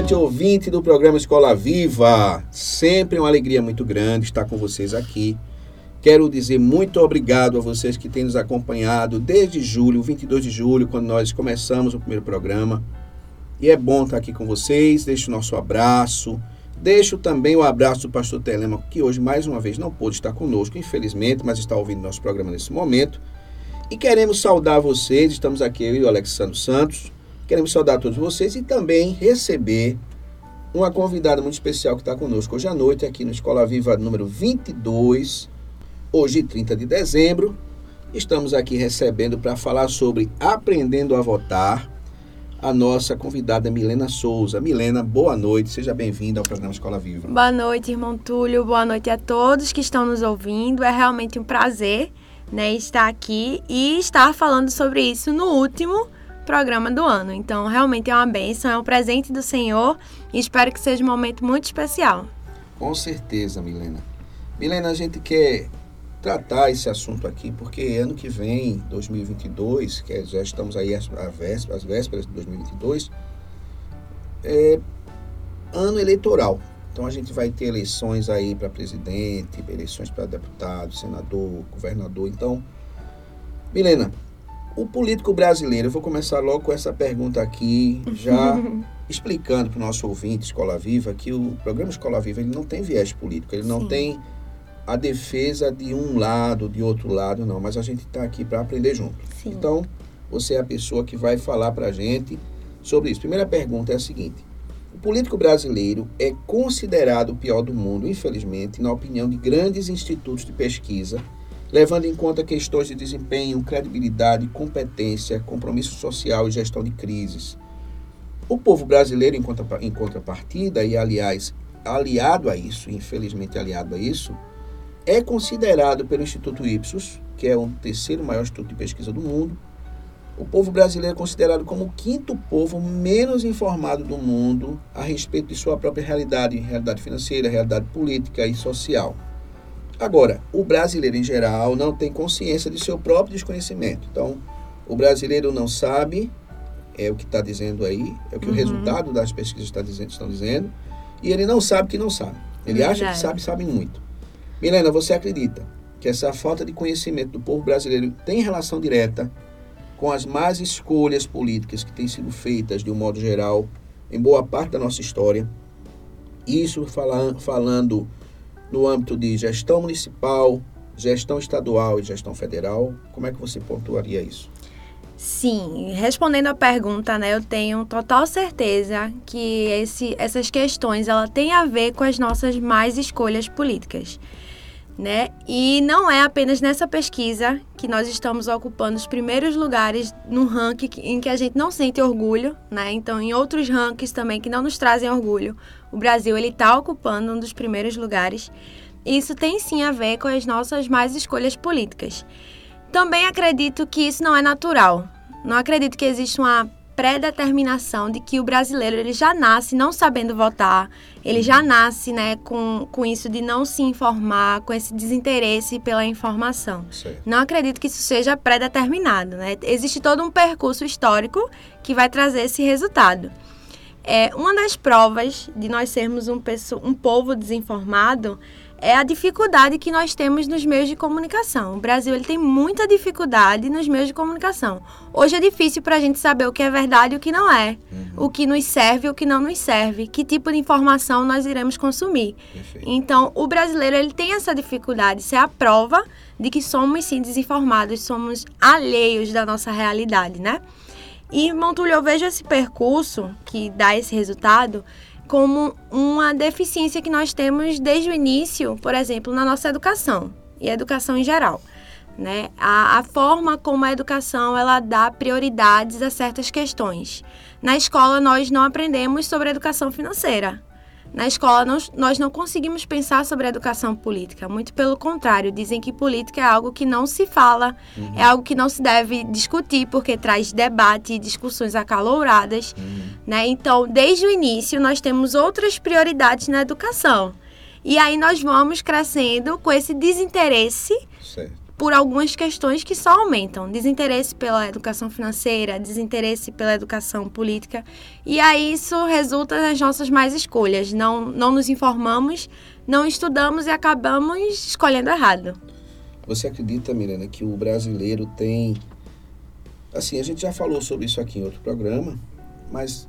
Noite, ouvinte do programa Escola Viva. Sempre uma alegria muito grande estar com vocês aqui. Quero dizer muito obrigado a vocês que têm nos acompanhado desde julho, 22 de julho, quando nós começamos o primeiro programa. E é bom estar aqui com vocês. Deixo o nosso abraço. Deixo também o abraço do pastor Telemaco, que hoje mais uma vez não pôde estar conosco, infelizmente, mas está ouvindo nosso programa nesse momento. E queremos saudar vocês. Estamos aqui eu e o Alexandre Santos Queremos saudar todos vocês e também receber uma convidada muito especial que está conosco hoje à noite aqui no Escola Viva número 22, hoje 30 de dezembro. Estamos aqui recebendo para falar sobre Aprendendo a Votar a nossa convidada Milena Souza. Milena, boa noite, seja bem-vinda ao programa Escola Viva. Boa noite, irmão Túlio, boa noite a todos que estão nos ouvindo. É realmente um prazer né, estar aqui e estar falando sobre isso no último programa do ano. Então, realmente é uma bênção, é um presente do Senhor e espero que seja um momento muito especial. Com certeza, Milena. Milena, a gente quer tratar esse assunto aqui porque ano que vem, 2022, que é, já estamos aí às, às vésperas de 2022, é ano eleitoral. Então a gente vai ter eleições aí para presidente, eleições para deputado, senador, governador. Então, Milena, o político brasileiro, eu vou começar logo com essa pergunta aqui, já explicando para o nosso ouvinte Escola Viva que o programa Escola Viva ele não tem viés político, ele não Sim. tem a defesa de um lado, de outro lado, não, mas a gente está aqui para aprender junto. Sim. Então, você é a pessoa que vai falar para a gente sobre isso. Primeira pergunta é a seguinte: o político brasileiro é considerado o pior do mundo, infelizmente, na opinião de grandes institutos de pesquisa levando em conta questões de desempenho, credibilidade, competência, compromisso social e gestão de crises. O povo brasileiro, em contrapartida, e aliás, aliado a isso, infelizmente aliado a isso, é considerado pelo Instituto Ipsos, que é o terceiro maior instituto de pesquisa do mundo, o povo brasileiro é considerado como o quinto povo menos informado do mundo a respeito de sua própria realidade, realidade financeira, realidade política e social. Agora, o brasileiro em geral não tem consciência de seu próprio desconhecimento. Então, o brasileiro não sabe, é o que está dizendo aí, é o que uhum. o resultado das pesquisas está dizendo, estão dizendo, e ele não sabe que não sabe. Ele acha que sabe, sabe muito. Milena, você acredita que essa falta de conhecimento do povo brasileiro tem relação direta com as más escolhas políticas que têm sido feitas, de um modo geral, em boa parte da nossa história? Isso fala, falando no âmbito de gestão municipal, gestão estadual e gestão federal? Como é que você pontuaria isso? Sim, respondendo a pergunta, né, eu tenho total certeza que esse, essas questões ela tem a ver com as nossas mais escolhas políticas né? E não é apenas nessa pesquisa que nós estamos ocupando os primeiros lugares num ranking em que a gente não sente orgulho, né? Então, em outros rankings também que não nos trazem orgulho, o Brasil ele está ocupando um dos primeiros lugares. Isso tem sim a ver com as nossas mais escolhas políticas. Também acredito que isso não é natural. Não acredito que exista uma pré-determinação de que o brasileiro ele já nasce não sabendo votar, ele já nasce né, com, com isso de não se informar, com esse desinteresse pela informação. Não acredito que isso seja pré-determinado. Né? Existe todo um percurso histórico que vai trazer esse resultado. É, uma das provas de nós sermos um, um povo desinformado é a dificuldade que nós temos nos meios de comunicação. O Brasil ele tem muita dificuldade nos meios de comunicação. Hoje é difícil para a gente saber o que é verdade e o que não é, uhum. o que nos serve e o que não nos serve, que tipo de informação nós iremos consumir. Perfeito. Então, o brasileiro ele tem essa dificuldade. Isso é a prova de que somos sim desinformados, somos alheios da nossa realidade, né? E Montulho, eu vejo esse percurso que dá esse resultado como uma deficiência que nós temos desde o início, por exemplo, na nossa educação e educação em geral. Né? A, a, forma como a educação ela dá prioridades a certas questões. Na escola, nós não aprendemos sobre educação financeira. Na escola, nós, não conseguimos pensar sobre educação política. Muito pelo contrário, dizem que política é algo que não se fala, uhum. é algo que não se deve discutir, porque traz debate e discussões acaloradas. Uhum. Né? Então, desde o início, nós temos outras prioridades na educação. E aí nós vamos crescendo com esse desinteresse certo. Por algumas questões que só aumentam. Desinteresse pela educação financeira, desinteresse pela educação política. E aí isso resulta nas nossas mais escolhas. Não, não nos informamos, não estudamos e acabamos escolhendo errado. Você acredita, Miranda, que o brasileiro tem. Assim, a gente já falou sobre isso aqui em outro programa, mas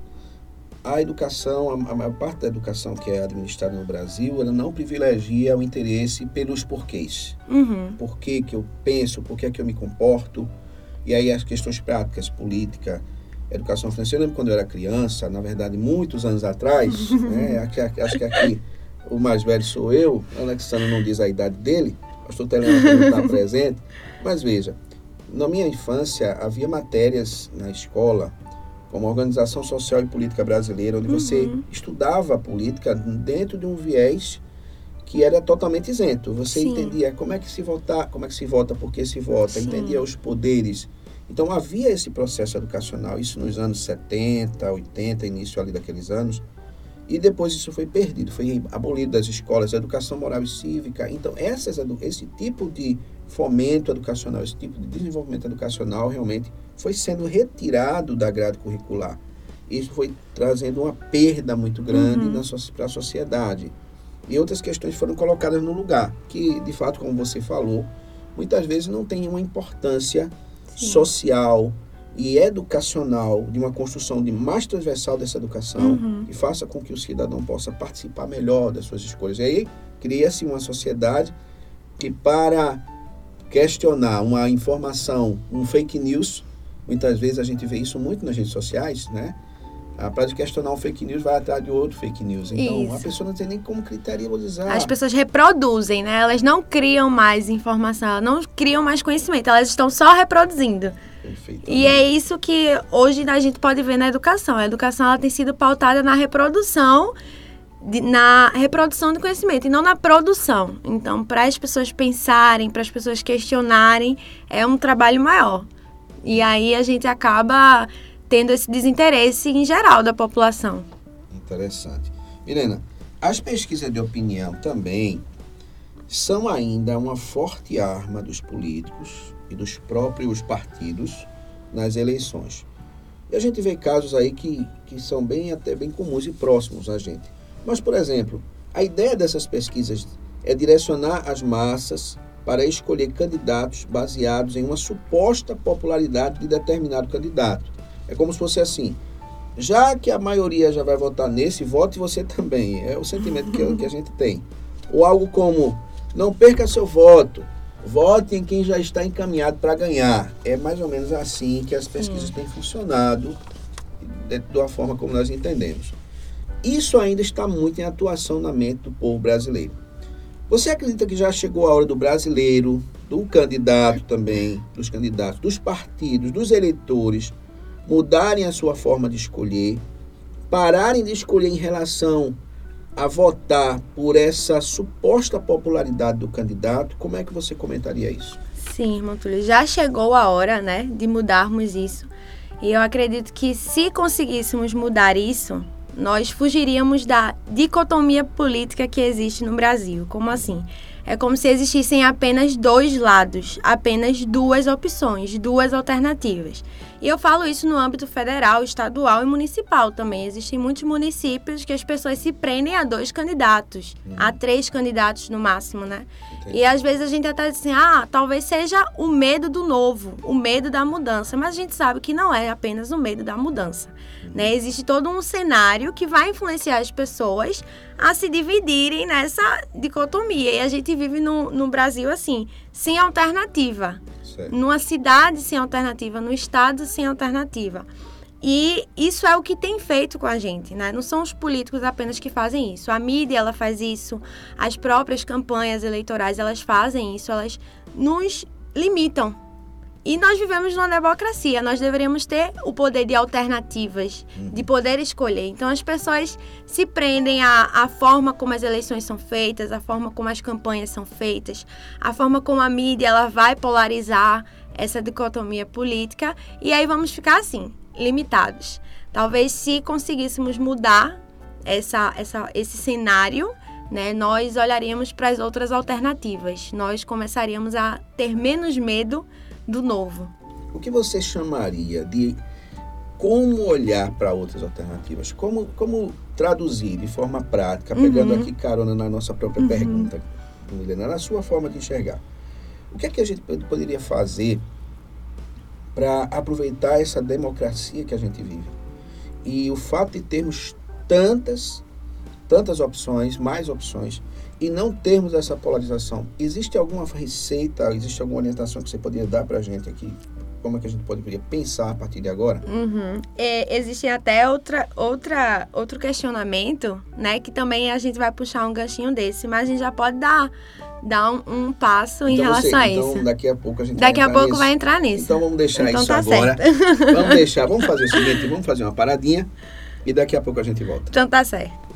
a educação, a, maior parte da educação que é administrada no Brasil, ela não privilegia o interesse pelos porquês. Uhum. Por que, que eu penso, por que, é que eu me comporto. E aí as questões práticas, política, educação financeira. Eu lembro quando eu era criança, na verdade, muitos anos atrás, né, acho que aqui o mais velho sou eu, o Alexandre não diz a idade dele, o pastor Telema não está presente, mas veja, na minha infância havia matérias na escola como Organização Social e Política Brasileira, onde uhum. você estudava a política dentro de um viés que era totalmente isento. Você Sim. entendia como é que se votar, como é que se vota, por que se vota, Sim. entendia os poderes. Então havia esse processo educacional, isso nos anos 70, 80, início ali daqueles anos. E depois isso foi perdido, foi abolido das escolas, educação moral e cívica. Então, essas, esse tipo de fomento educacional, esse tipo de desenvolvimento educacional realmente foi sendo retirado da grade curricular. Isso foi trazendo uma perda muito grande uhum. para a sociedade. E outras questões foram colocadas no lugar, que de fato, como você falou, muitas vezes não tem uma importância Sim. social e educacional de uma construção de mais transversal dessa educação uhum. que faça com que o cidadão possa participar melhor das suas escolhas. E aí cria-se uma sociedade que para questionar uma informação, um fake news, muitas vezes a gente vê isso muito nas redes sociais, né? A para de questionar um fake news vai atrás de outro fake news. Então, Isso. a pessoa não tem nem como criteriorizar. As pessoas reproduzem, né? Elas não criam mais informação, elas não criam mais conhecimento, elas estão só reproduzindo. E é isso que hoje a gente pode ver na educação. A educação ela tem sido pautada na reprodução de, na reprodução do conhecimento e não na produção. Então, para as pessoas pensarem, para as pessoas questionarem, é um trabalho maior. E aí a gente acaba tendo esse desinteresse em geral da população. Interessante. Milena, as pesquisas de opinião também são ainda uma forte arma dos políticos e dos próprios partidos nas eleições. E a gente vê casos aí que, que são bem até bem comuns e próximos a gente. Mas, por exemplo, a ideia dessas pesquisas é direcionar as massas para escolher candidatos baseados em uma suposta popularidade de determinado candidato. É como se fosse assim: já que a maioria já vai votar nesse, vote você também. É o sentimento que, que a gente tem. Ou algo como: não perca seu voto, vote em quem já está encaminhado para ganhar. É mais ou menos assim que as pesquisas Sim. têm funcionado, uma forma como nós entendemos. Isso ainda está muito em atuação na mente do povo brasileiro. Você acredita que já chegou a hora do brasileiro, do candidato também, dos candidatos, dos partidos, dos eleitores, mudarem a sua forma de escolher, pararem de escolher em relação a votar por essa suposta popularidade do candidato? Como é que você comentaria isso? Sim, irmão Túlio, já chegou a hora, né, de mudarmos isso. E eu acredito que se conseguíssemos mudar isso, nós fugiríamos da dicotomia política que existe no Brasil. Como assim? É como se existissem apenas dois lados, apenas duas opções, duas alternativas. E eu falo isso no âmbito federal, estadual e municipal também. Existem muitos municípios que as pessoas se prendem a dois candidatos, uhum. a três candidatos no máximo, né? Entendi. E às vezes a gente até diz assim, ah, talvez seja o medo do novo, o medo da mudança. Mas a gente sabe que não é apenas o medo da mudança. Uhum. Né? Existe todo um cenário que vai influenciar as pessoas a se dividirem nessa dicotomia. E a gente vive no, no Brasil assim, sem alternativa. Certo. Numa cidade sem alternativa, no estado sem alternativa. E isso é o que tem feito com a gente, né? Não são os políticos apenas que fazem isso. A mídia, ela faz isso, as próprias campanhas eleitorais, elas fazem isso, elas nos limitam. E nós vivemos numa democracia, nós deveríamos ter o poder de alternativas, uhum. de poder escolher. Então as pessoas se prendem à, à forma como as eleições são feitas, à forma como as campanhas são feitas, à forma como a mídia ela vai polarizar essa dicotomia política, e aí vamos ficar assim, limitados. Talvez se conseguíssemos mudar essa, essa, esse cenário, né, nós olharíamos para as outras alternativas. Nós começaríamos a ter menos medo do novo. O que você chamaria de como olhar para outras alternativas? Como, como traduzir de forma prática, pegando uhum. aqui carona na nossa própria uhum. pergunta, Milena, na sua forma de enxergar? O que é que a gente poderia fazer para aproveitar essa democracia que a gente vive. E o fato de termos tantas, tantas opções, mais opções, e não termos essa polarização, existe alguma receita, existe alguma orientação que você poderia dar para a gente aqui? Como é que a gente poderia pensar a partir de agora? Uhum. É, existe até outra, outra, outro questionamento, né? Que também a gente vai puxar um ganchinho desse, mas a gente já pode dar dar um, um passo em relação você, a então, isso. Então, daqui a pouco a gente Daqui vai a pouco nisso. vai entrar nisso. Então, vamos deixar então, isso tá agora. Certo. Vamos deixar, vamos fazer o seguinte, vamos fazer uma paradinha e daqui a pouco a gente volta. Então, tá certo.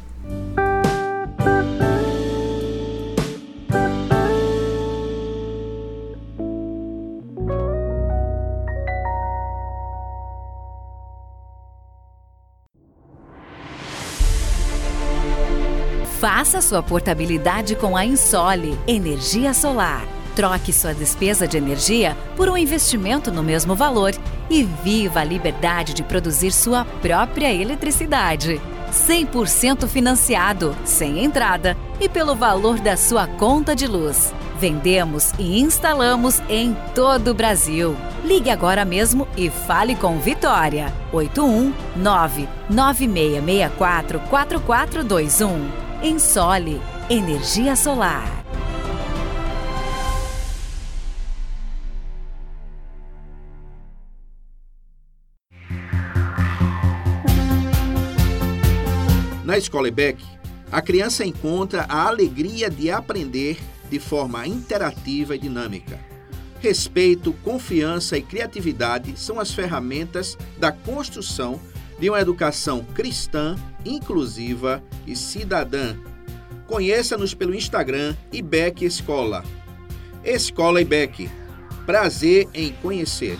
Faça sua portabilidade com a Insole Energia Solar. Troque sua despesa de energia por um investimento no mesmo valor e viva a liberdade de produzir sua própria eletricidade. 100% financiado, sem entrada e pelo valor da sua conta de luz. Vendemos e instalamos em todo o Brasil. Ligue agora mesmo e fale com Vitória. 819 9664 4421 em Sole, energia solar. Na Escola IBEC, a criança encontra a alegria de aprender de forma interativa e dinâmica. Respeito, confiança e criatividade são as ferramentas da construção de uma educação cristã, inclusiva e cidadã. Conheça-nos pelo Instagram IBEC Escola. Escola IBEC. Prazer em conhecer.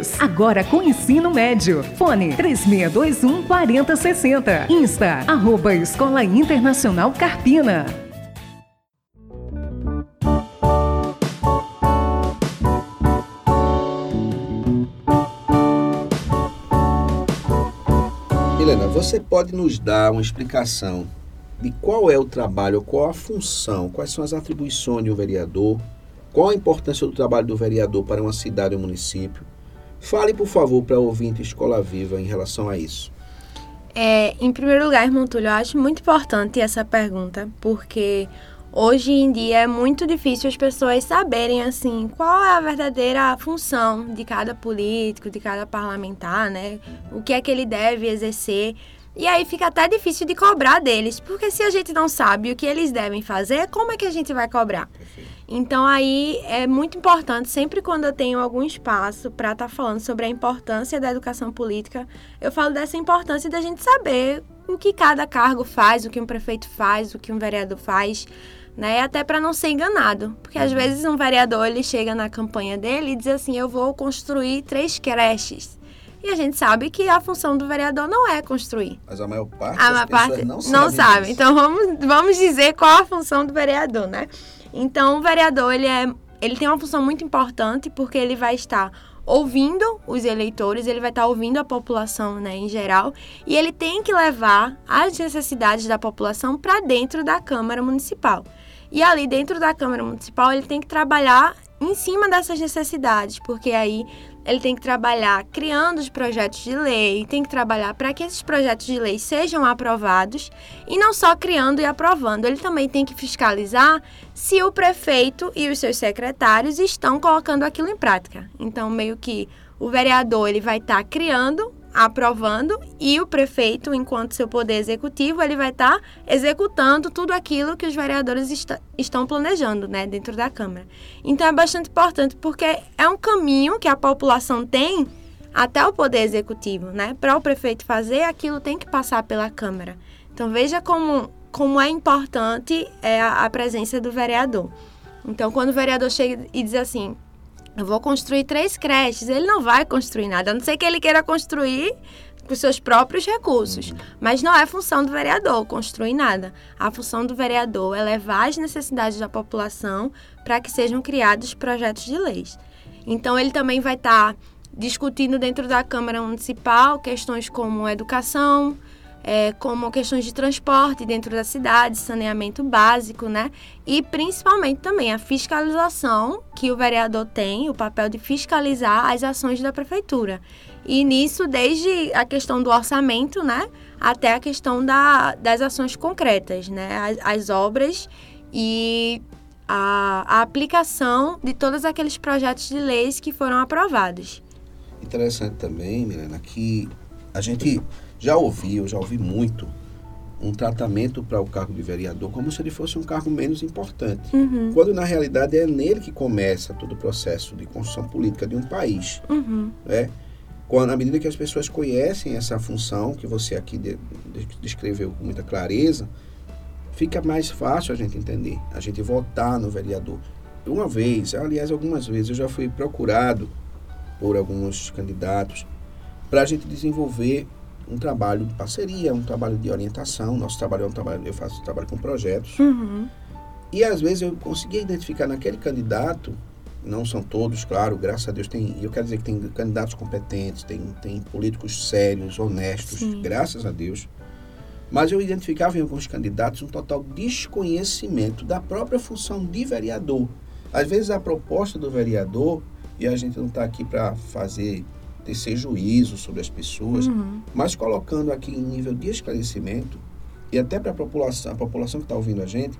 anos. Agora com ensino médio. Fone 3621 4060. Insta, arroba Escola Internacional Carpina. Helena, você pode nos dar uma explicação de qual é o trabalho, qual a função, quais são as atribuições de um vereador, qual a importância do trabalho do vereador para uma cidade ou município, Fale, por favor, para o ouvinte Escola Viva em relação a isso. É, em primeiro lugar, irmão Túlio, eu acho muito importante essa pergunta, porque hoje em dia é muito difícil as pessoas saberem, assim, qual é a verdadeira função de cada político, de cada parlamentar, né? O que é que ele deve exercer E aí fica até difícil de cobrar deles, porque se a gente não sabe o que eles devem fazer, como é que a gente vai cobrar? Então aí é muito importante, sempre quando eu tenho algum espaço para estar tá falando sobre a importância da educação política, eu falo dessa importância da gente saber o que cada cargo faz, o que um prefeito faz, o que um vereador faz, né? Até para não ser enganado, porque às uhum. vezes um vereador ele chega na campanha dele e diz assim: "Eu vou construir três creches". E a gente sabe que a função do vereador não é construir. Mas a maior parte a das parte não, não sabe. Então vamos, vamos dizer qual a função do vereador, né? Então o vereador ele é ele tem uma função muito importante porque ele vai estar ouvindo os eleitores, ele vai estar ouvindo a população, né, em geral, e ele tem que levar as necessidades da população para dentro da Câmara Municipal. E ali dentro da Câmara Municipal ele tem que trabalhar em cima dessas necessidades, porque aí ele tem que trabalhar criando os projetos de lei, tem que trabalhar para que esses projetos de lei sejam aprovados e não só criando e aprovando, ele também tem que fiscalizar se o prefeito e os seus secretários estão colocando aquilo em prática. Então, meio que o vereador ele vai estar tá criando aprovando e o prefeito, enquanto seu poder executivo, ele vai estar tá executando tudo aquilo que os vereadores est estão planejando, né, dentro da Câmara. Então é bastante importante porque é um caminho que a população tem até o poder executivo, né? Para o prefeito fazer, aquilo tem que passar pela Câmara. Então veja como como é importante é a, a presença do vereador. Então quando o vereador chega e diz assim: eu vou construir três creches. Ele não vai construir nada, a não ser que ele queira construir com seus próprios recursos. Uhum. Mas não é função do vereador construir nada. A função do vereador é levar as necessidades da população para que sejam criados projetos de leis. Então, ele também vai estar discutindo dentro da Câmara Municipal questões como educação, é, como questões de transporte dentro da cidade, saneamento básico, né? E principalmente também a fiscalização que o vereador tem, o papel de fiscalizar as ações da prefeitura. E nisso, desde a questão do orçamento, né? Até a questão da, das ações concretas, né? As, as obras e a, a aplicação de todos aqueles projetos de leis que foram aprovados. Interessante também, Milena, que a gente já ouvi, eu já ouvi muito, um tratamento para o cargo de vereador como se ele fosse um cargo menos importante. Uhum. Quando na realidade é nele que começa todo o processo de construção política de um país. Uhum. Né? Quando, à medida que as pessoas conhecem essa função que você aqui de, de, descreveu com muita clareza, fica mais fácil a gente entender, a gente votar no vereador. Uma vez, aliás, algumas vezes, eu já fui procurado por alguns candidatos para a gente desenvolver um trabalho de parceria, um trabalho de orientação. Nosso trabalho é um trabalho, eu faço trabalho com projetos. Uhum. E às vezes eu conseguia identificar naquele candidato, não são todos, claro, graças a Deus tem, eu quero dizer que tem candidatos competentes, tem, tem políticos sérios, honestos, Sim. graças a Deus. Mas eu identificava em alguns candidatos um total desconhecimento da própria função de vereador. Às vezes a proposta do vereador, e a gente não está aqui para fazer tecer juízo sobre as pessoas, uhum. mas colocando aqui em nível de esclarecimento e até para a população, a população que está ouvindo a gente,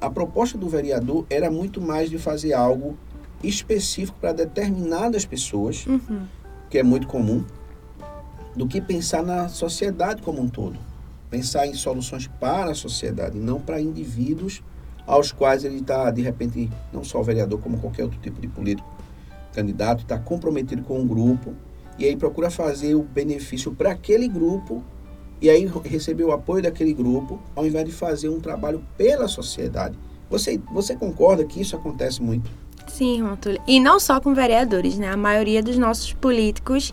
a proposta do vereador era muito mais de fazer algo específico para determinadas pessoas, uhum. que é muito comum, do que pensar na sociedade como um todo. Pensar em soluções para a sociedade, não para indivíduos aos quais ele está, de repente, não só o vereador, como qualquer outro tipo de político, candidato, está comprometido com um grupo e aí procura fazer o benefício para aquele grupo e aí receber o apoio daquele grupo, ao invés de fazer um trabalho pela sociedade. Você, você concorda que isso acontece muito? Sim, Rontulho. E não só com vereadores, né? A maioria dos nossos políticos.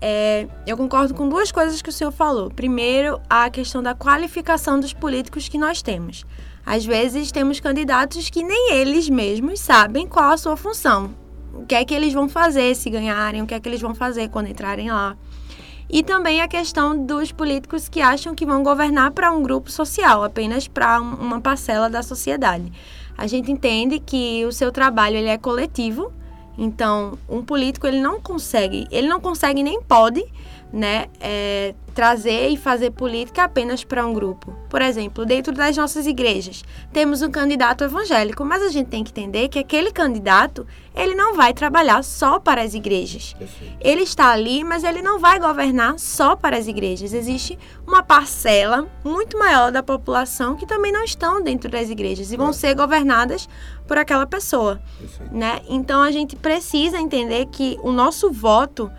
É, eu concordo com duas coisas que o senhor falou. Primeiro, a questão da qualificação dos políticos que nós temos. Às vezes temos candidatos que nem eles mesmos sabem qual a sua função o que é que eles vão fazer se ganharem, o que é que eles vão fazer quando entrarem lá. E também a questão dos políticos que acham que vão governar para um grupo social, apenas para uma parcela da sociedade. A gente entende que o seu trabalho ele é coletivo, então um político ele não consegue, ele não consegue nem pode né, é, trazer e fazer política apenas para um grupo. Por exemplo, dentro das nossas igrejas, temos um candidato evangélico, mas a gente tem que entender que aquele candidato, ele não vai trabalhar só para as igrejas. Ele está ali, mas ele não vai governar só para as igrejas. Existe uma parcela muito maior da população que também não estão dentro das igrejas e vão ser governadas por aquela pessoa, né? Então a gente precisa entender que o nosso voto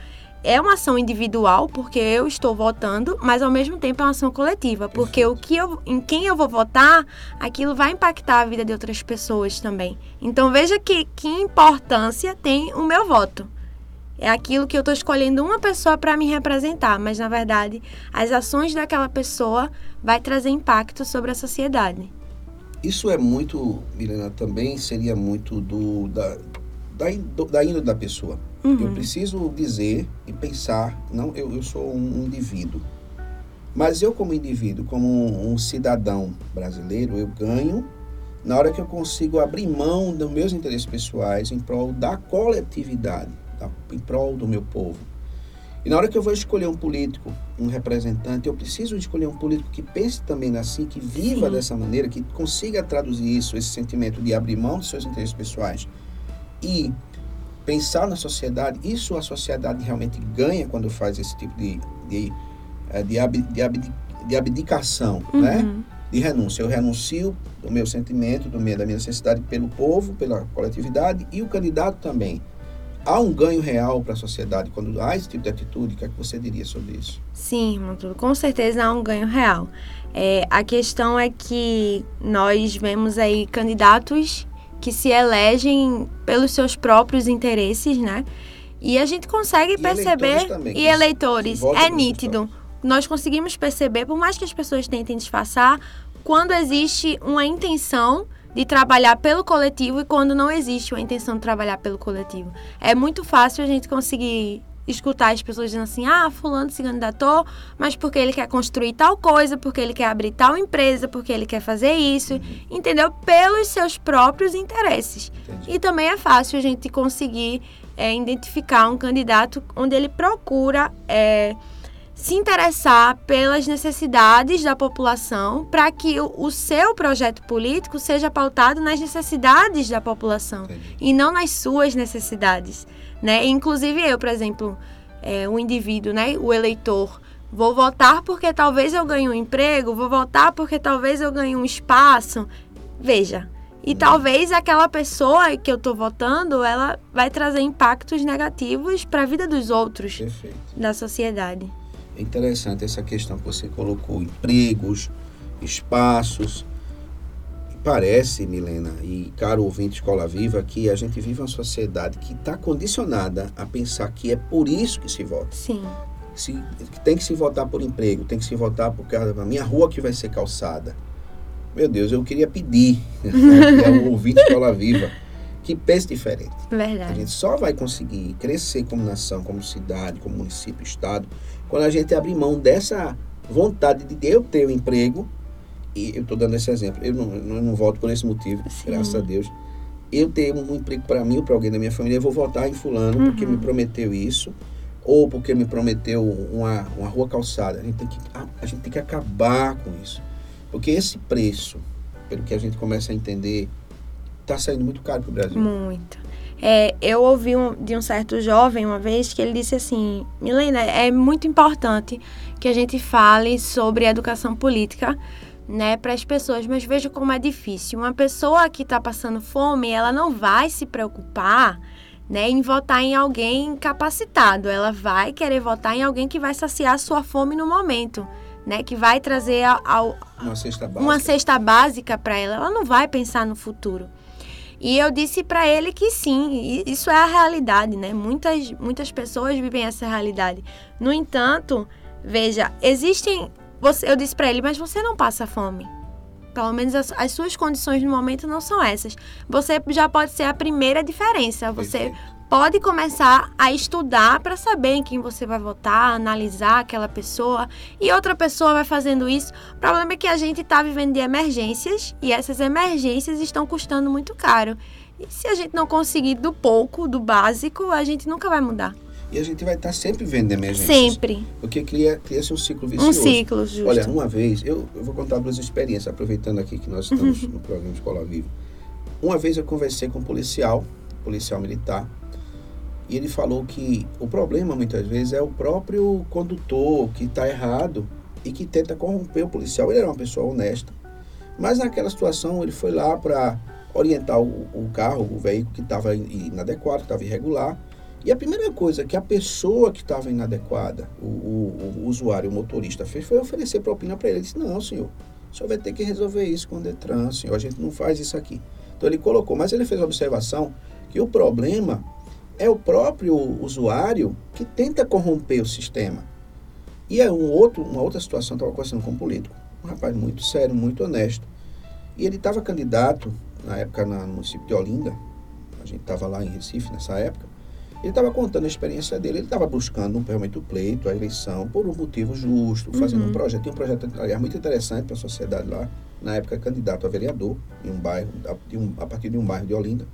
é uma ação individual, porque eu estou votando, mas ao mesmo tempo é uma ação coletiva, porque o que eu, em quem eu vou votar, aquilo vai impactar a vida de outras pessoas também. Então veja que, que importância tem o meu voto. É aquilo que eu estou escolhendo uma pessoa para me representar, mas na verdade as ações daquela pessoa vai trazer impacto sobre a sociedade. Isso é muito, Milena, também seria muito do, da, da, da índole da pessoa. Eu preciso dizer e pensar, não, eu, eu sou um indivíduo. Mas eu, como indivíduo, como um, um cidadão brasileiro, eu ganho na hora que eu consigo abrir mão dos meus interesses pessoais em prol da coletividade, da- em prol do meu povo. E na hora que eu vou escolher um político, um representante, eu preciso escolher um político que pense também assim, que viva Sim. dessa maneira, que consiga traduzir isso, esse sentimento de abrir mão dos seus interesses pessoais e pensar na sociedade. Isso a sociedade realmente ganha quando faz esse tipo de, de, eh, de, de abdi- de abdicação, né? Uhum. de renúncia. Eu renuncio do meu sentimento, do meu, da minha necessidade pelo povo, pela coletividade e o candidato também. Há um ganho real para a sociedade quando há esse tipo de atitude? O que, é que você diria sobre isso? Sim, irmão, com certeza há um ganho real. É, a questão é que nós vemos aí candidatos que se elegem pelos seus próprios interesses, né? E a gente consegue E perceber. eleitores também, e eleitores, é nítido. Nós conseguimos perceber, por mais que as pessoas tentem disfarçar, quando existe uma intenção de trabalhar pelo coletivo e quando não existe uma intenção de trabalhar pelo coletivo. É muito fácil a gente conseguir escutar as pessoas dizendo assim: ah, Fulano se candidatou, mas porque ele quer construir tal coisa, porque ele quer abrir tal empresa, porque ele quer fazer isso, entendeu? Pelos seus próprios interesses. Entendi. E também é fácil a gente conseguir é, identificar um candidato onde ele procura é, se interessar pelas necessidades da população para que o, o seu projeto político seja pautado nas necessidades da população Entendi. e não nas suas necessidades, né? Inclusive eu, por exemplo, é, o indivíduo, né, o eleitor, vou votar porque talvez eu ganhe um emprego, vou votar porque talvez eu ganhe um espaço. Veja, e talvez aquela pessoa que eu estou votando, ela vai trazer impactos negativos para a vida dos outros Perfeito. da sociedade. É interessante essa questão que você colocou, empregos, espaços. Parece, Milena e caro ouvinte Escola Viva, que a gente vive uma sociedade que está condicionada a pensar que é por isso que se vota. Sim, Se, que tem que se votar por emprego, tem que se votar porque a minha rua que vai ser calçada. Meu Deus, eu queria pedir né, que é o ouvinte Escola Viva que pense diferente. A verdade. gente só vai conseguir crescer como nação, como cidade, como município, estado, quando a gente abrir mão dessa vontade de eu ter um emprego. E eu estou dando esse exemplo. Eu não, eu não voto por esse motivo, Sim. graças a Deus. Eu ter um emprego para mim ou para alguém da minha família, eu vou votar em fulano porque Uhum. me prometeu isso ou porque me prometeu uma, uma rua calçada. A gente, tem que, a, a gente tem que acabar com isso. Porque esse preço, pelo que a gente começa a entender, está saindo muito caro para o Brasil. Muito. É, eu ouvi um- de um certo jovem uma vez que ele disse assim: Milena, é muito importante que a gente fale sobre educação política. Né, para as pessoas, mas veja como é difícil. Uma pessoa que está passando fome, ela não vai se preocupar né, em votar em alguém capacitado. Ela vai querer votar em alguém que vai saciar a sua fome no momento, né, que vai trazer ao, Uma cesta básica. uma cesta básica para ela, ela não vai pensar no futuro. E eu disse para ele que sim, isso é a realidade, né? Muitas, muitas pessoas vivem essa realidade. No entanto, veja, existem. Você, eu disse para ele, mas você não passa fome. Pelo menos as, as suas condições no momento não são essas. Você já pode ser a primeira diferença. Você pode começar a estudar para saber em quem você vai votar, analisar aquela pessoa e outra pessoa vai fazendo isso. O problema é que a gente está vivendo de emergências e essas emergências estão custando muito caro. E se a gente não conseguir do pouco, do básico, a gente nunca vai mudar. E a gente vai estar sempre vendo emergências. Sempre. Porque cria, cria-se um ciclo vicioso. Um ciclo, justo. Olha, uma vez, eu, eu vou contar duas experiências, aproveitando aqui que nós estamos no programa Escola Viva. Uma vez eu conversei com um policial, policial militar, e ele falou que o problema muitas vezes é o próprio condutor que está errado e que tenta corromper o policial. Ele era uma pessoa honesta, mas naquela situação ele foi lá para orientar o, o, carro, o veículo que estava inadequado, que estava irregular. E a primeira coisa que a pessoa que estava inadequada, o, o, o, usuário, o motorista, fez foi oferecer propina para ele. Ele disse: Não, senhor, o senhor vai ter que resolver isso com o Detran, senhor, a gente não faz isso aqui. Então ele colocou, mas ele fez a observação que o problema é o próprio usuário que tenta corromper o sistema. E é um outro, uma outra situação, estava conversando com um político, um rapaz muito sério, muito honesto. E ele estava candidato, na época, no município de Olinda, a gente estava lá em Recife nessa época, ele estava contando a experiência dele, ele estava buscando realmente o pleito, a eleição, por um motivo justo, fazendo uhum. um projeto. Tinha um projeto, aliás, muito interessante para a sociedade lá, na época candidato a vereador, em um bairro, a, um, a partir de um bairro de Olinda.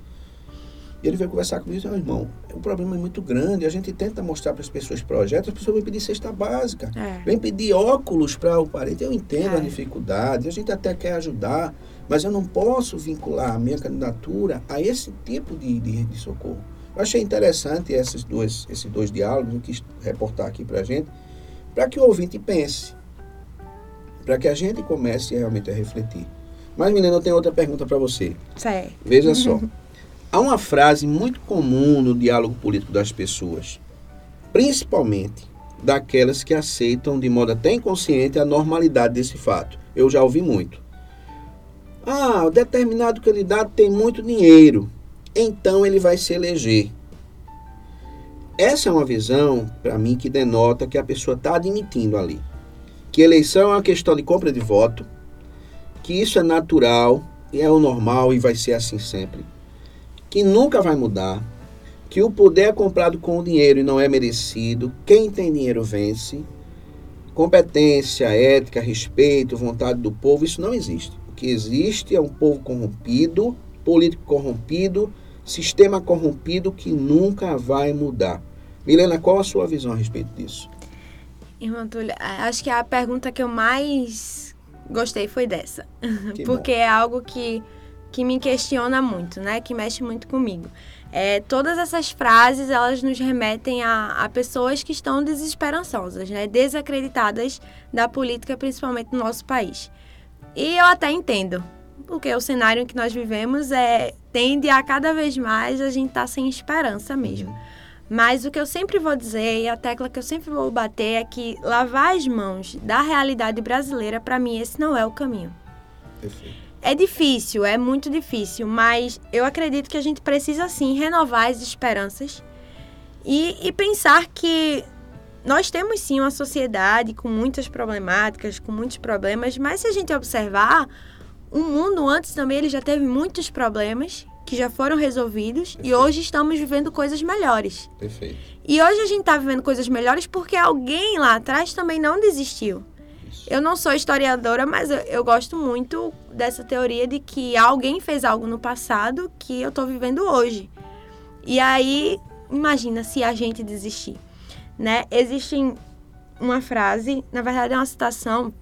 E ele veio conversar comigo e disse, oh, irmão, o problema é muito grande, a gente tenta mostrar para as pessoas projetos, as pessoas vêm pedir cesta básica, é. vêm pedir óculos para o parente, eu entendo é. a dificuldade, a gente até quer ajudar, mas eu não posso vincular a minha candidatura a esse tipo de, de, de socorro. Eu achei interessante esses dois, esses dois diálogos, eu quis reportar aqui para a gente, para que o ouvinte pense, para que a gente comece realmente a refletir. Mas, menina, eu tenho outra pergunta para você. Certo. Veja só. Há uma frase muito comum no diálogo político das pessoas, principalmente daquelas que aceitam de modo até inconsciente a normalidade desse fato. Eu já ouvi muito. Ah, o determinado candidato tem muito dinheiro, então ele vai se eleger. Essa é uma visão, para mim, que denota que a pessoa está admitindo ali que eleição é uma questão de compra de voto, que isso é natural e é o normal e vai ser assim sempre que nunca vai mudar, que o poder é comprado com o dinheiro e não é merecido, quem tem dinheiro vence, competência, ética, respeito, vontade do povo, isso não existe. O que existe é um povo corrompido, político corrompido, sistema corrompido que nunca vai mudar. Milena, qual a sua visão a respeito disso? Irmã Túlia, acho que a pergunta que eu mais gostei foi dessa. Que Porque bom. é algo que que me questiona muito, né? Que mexe muito comigo. É, todas essas frases, elas nos remetem a, a, pessoas que estão desesperançosas, né? Desacreditadas da política, principalmente no nosso país. E eu até entendo, porque o cenário em que nós vivemos é tende a cada vez mais a gente tá sem esperança mesmo. Uhum. Mas o que eu sempre vou dizer e a tecla que eu sempre vou bater é que lavar as mãos da realidade brasileira, para mim, esse não é o caminho. Perfeito. É difícil, é muito difícil, mas eu acredito que a gente precisa sim renovar as esperanças e, e pensar que nós temos sim uma sociedade com muitas problemáticas, com muitos problemas, mas se a gente observar, o mundo antes também ele já teve muitos problemas que já foram resolvidos Perfeito. e hoje estamos vivendo coisas melhores. Perfeito. E hoje a gente está vivendo coisas melhores porque alguém lá atrás também não desistiu. Eu não sou historiadora, mas eu, eu, gosto muito dessa teoria de que alguém fez algo no passado que eu estou vivendo hoje. E aí, imagina se a gente desistir, né? Existe uma frase, na verdade é uma citação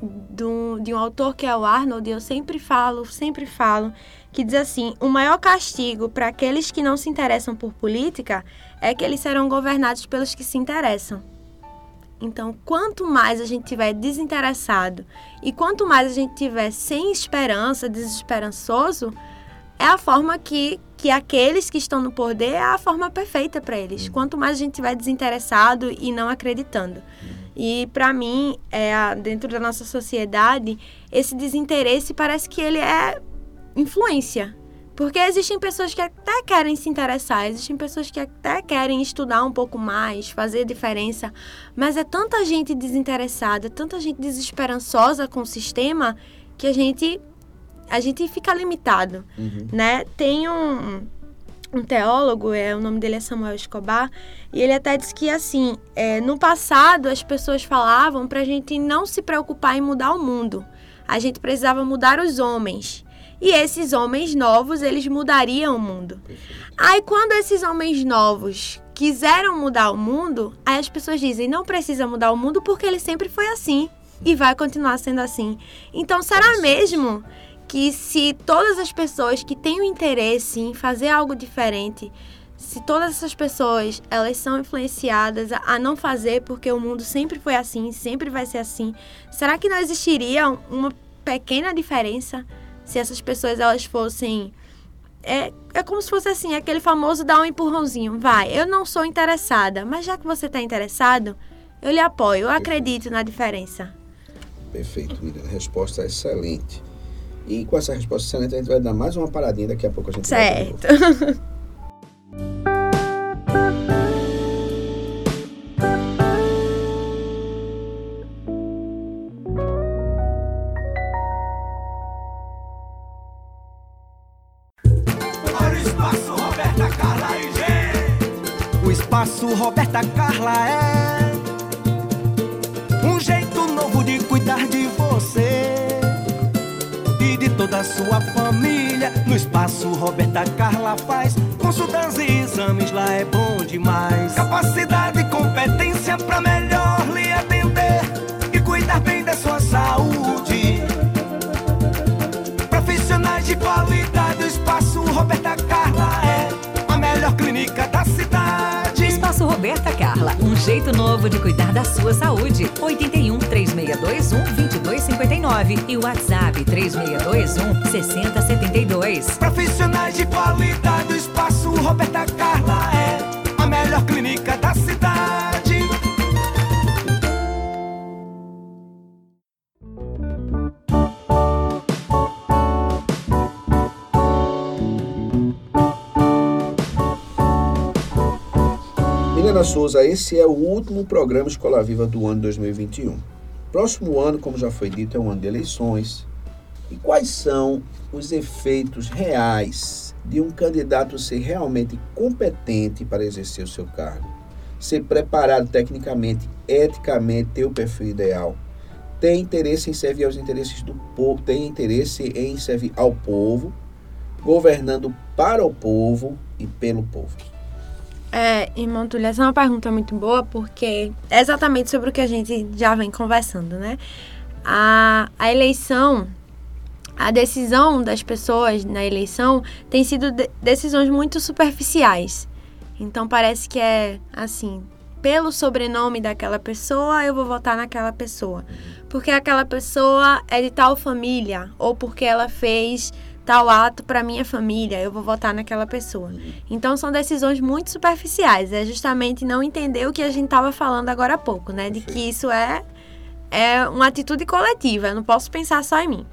do, de um autor que é o Arnold, eu sempre falo, sempre falo, que diz assim: o maior castigo para aqueles que não se interessam por política é que eles serão governados pelos que se interessam. Então, quanto mais a gente tiver desinteressado e quanto mais a gente tiver sem esperança, desesperançoso, é a forma que, que aqueles que estão no poder é a forma perfeita para eles. Uhum. Quanto mais a gente tiver desinteressado e não acreditando. E para mim, é, dentro da nossa sociedade, esse desinteresse parece que ele é influência. Porque existem pessoas que até querem se interessar, existem pessoas que até querem estudar um pouco mais, fazer diferença, mas é tanta gente desinteressada, tanta gente desesperançosa com o sistema que a gente a gente fica limitado, uhum. né? Tem um um teólogo, é, o nome dele é Samuel Escobar, e ele até diz que, assim, é, no passado as pessoas falavam para a gente não se preocupar em mudar o mundo. A gente precisava mudar os homens. E esses homens novos, eles mudariam o mundo. Aí quando esses homens novos, quiseram mudar o mundo, aí as pessoas dizem, não precisa mudar o mundo porque ele sempre foi assim e vai continuar sendo assim. Então, será mesmo que se todas as pessoas que têm o interesse em fazer algo diferente, se todas essas pessoas elas são influenciadas a não fazer porque o mundo sempre foi assim, sempre vai ser assim, será que não existiria uma pequena diferença se essas pessoas elas fossem é, é como se fosse assim, aquele famoso dar um empurrãozinho. Vai, eu não sou interessada, mas já que você está interessado, eu lhe apoio, eu acredito na diferença. Perfeito, Miriam. Resposta excelente. E com essa resposta excelente, a gente vai dar mais uma paradinha daqui a pouco a gente Certo. O espaço Roberta Carla é toda a sua família. No espaço Roberta Carla faz consultas e exames, lá é bom demais. Capacidade e competência pra melhor lhe atender e cuidar bem da sua saúde. Profissionais de qualidade, o espaço Roberta Carla é a melhor clínica da cidade. Espaço Roberta Carla, um jeito novo de cuidar da sua saúde. 81 3621 2259 e o WhatsApp 3621 6072. Profissionais de qualidade, o espaço Roberta Carla é a melhor clínica da cidade. Milena Souza, esse é o último programa Escola Viva do ano 2021. Próximo ano, como já foi dito, é um ano de eleições. E quais são os efeitos reais de um candidato ser realmente competente para exercer o seu cargo? Ser preparado tecnicamente, eticamente, ter o perfil ideal, ter interesse em servir aos interesses do povo, ter interesse em servir ao povo, governando para o povo e pelo povo. É, irmão Túlio, essa é uma pergunta muito boa porque é exatamente sobre o que a gente já vem conversando, né? A, a eleição, a decisão das pessoas na eleição tem sido de- decisões muito superficiais. Então parece que é assim, pelo sobrenome daquela pessoa, eu vou votar naquela pessoa. Porque aquela pessoa é de tal família ou porque ela fez tal ato para minha família, eu vou votar naquela pessoa. Então são decisões muito superficiais, é justamente não entender o que a gente estava falando agora há pouco, né, de que isso é é uma atitude coletiva, eu não posso pensar só em mim.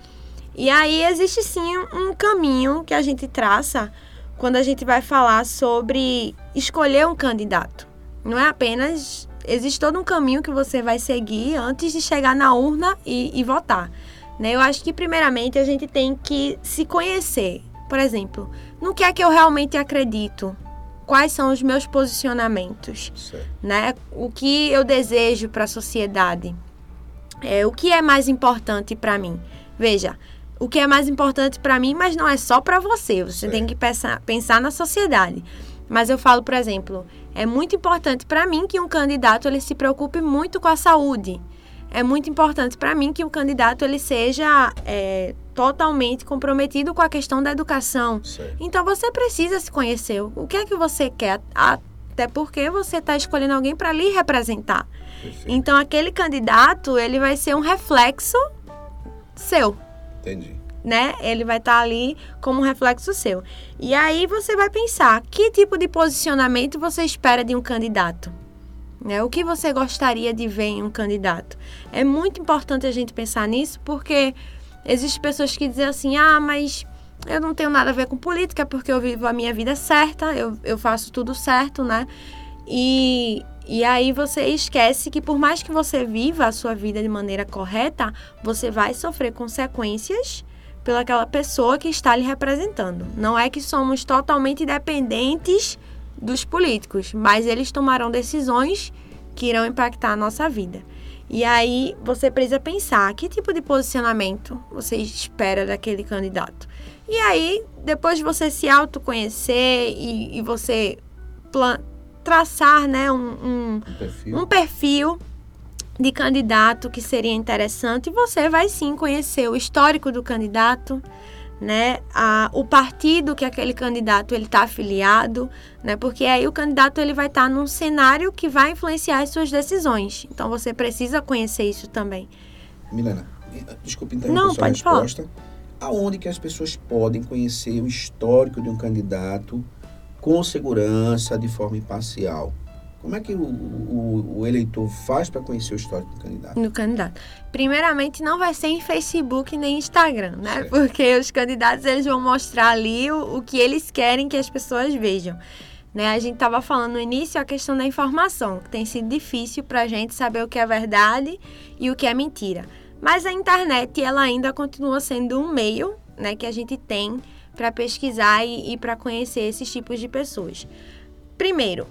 E aí existe sim um caminho que a gente traça quando a gente vai falar sobre escolher um candidato. Não é apenas existe todo um caminho que você vai seguir antes de chegar na urna e, e votar. Né? Eu acho que, primeiramente, a gente tem que se conhecer. Por exemplo, no que é que eu realmente acredito? Quais são os meus posicionamentos? Certo. Né? O que eu desejo para a sociedade? É, o que é mais importante para mim? Veja, o que é mais importante para mim, mas não é só para você. Você Certo. tem que pensar, pensar na sociedade. Mas eu falo, por exemplo, é muito importante para mim que um candidato ele se preocupe muito com a saúde. É muito importante para mim que o candidato ele seja é, totalmente comprometido com a questão da educação. Então você precisa se conhecer. O que é que você quer? Até porque você está escolhendo alguém para lhe representar. Perfeito. Então aquele candidato ele vai ser um reflexo seu Entendi. né? Ele vai estar ali como um reflexo seu. E aí você vai pensar que tipo de posicionamento você espera de um candidato. Né? O que você gostaria de ver em um candidato? É muito importante a gente pensar nisso, porque existem pessoas que dizem assim: ah, mas eu não tenho nada a ver com política porque eu vivo a minha vida certa, eu, eu faço tudo certo, né? E, e aí você esquece que por mais que você viva a sua vida de maneira correta, você vai sofrer consequências pelaquela pessoa que está lhe representando. Não é que somos totalmente dependentes dos políticos, mas eles tomarão decisões que irão impactar a nossa vida. E aí você precisa pensar que tipo de posicionamento você espera daquele candidato. E aí, depois de você se autoconhecer e, e você traçar né, um, um, Um perfil. um perfil de candidato que seria interessante. Você vai sim conhecer o histórico do candidato, né, a, o partido que aquele candidato ele está afiliado, né, porque aí o candidato ele vai estar num cenário que vai influenciar as suas decisões. Então você precisa conhecer isso também. Milena, desculpe interromper Não, sua pode falar. resposta. Aonde que as pessoas podem conhecer o histórico de um candidato com segurança, de forma imparcial? Como é que o, o- o eleitor faz para conhecer o histórico do candidato? no candidato. Primeiramente, não vai ser em Facebook nem Instagram, né? Certo. Porque os candidatos eles vão mostrar ali o, o que eles querem que as pessoas vejam. Né? A gente estava falando no início a questão da informação, que tem sido difícil para a gente saber o que é verdade e o que é mentira. Mas a internet ela ainda continua sendo um meio né, que a gente tem para pesquisar e, e para conhecer esses tipos de pessoas. Primeiro,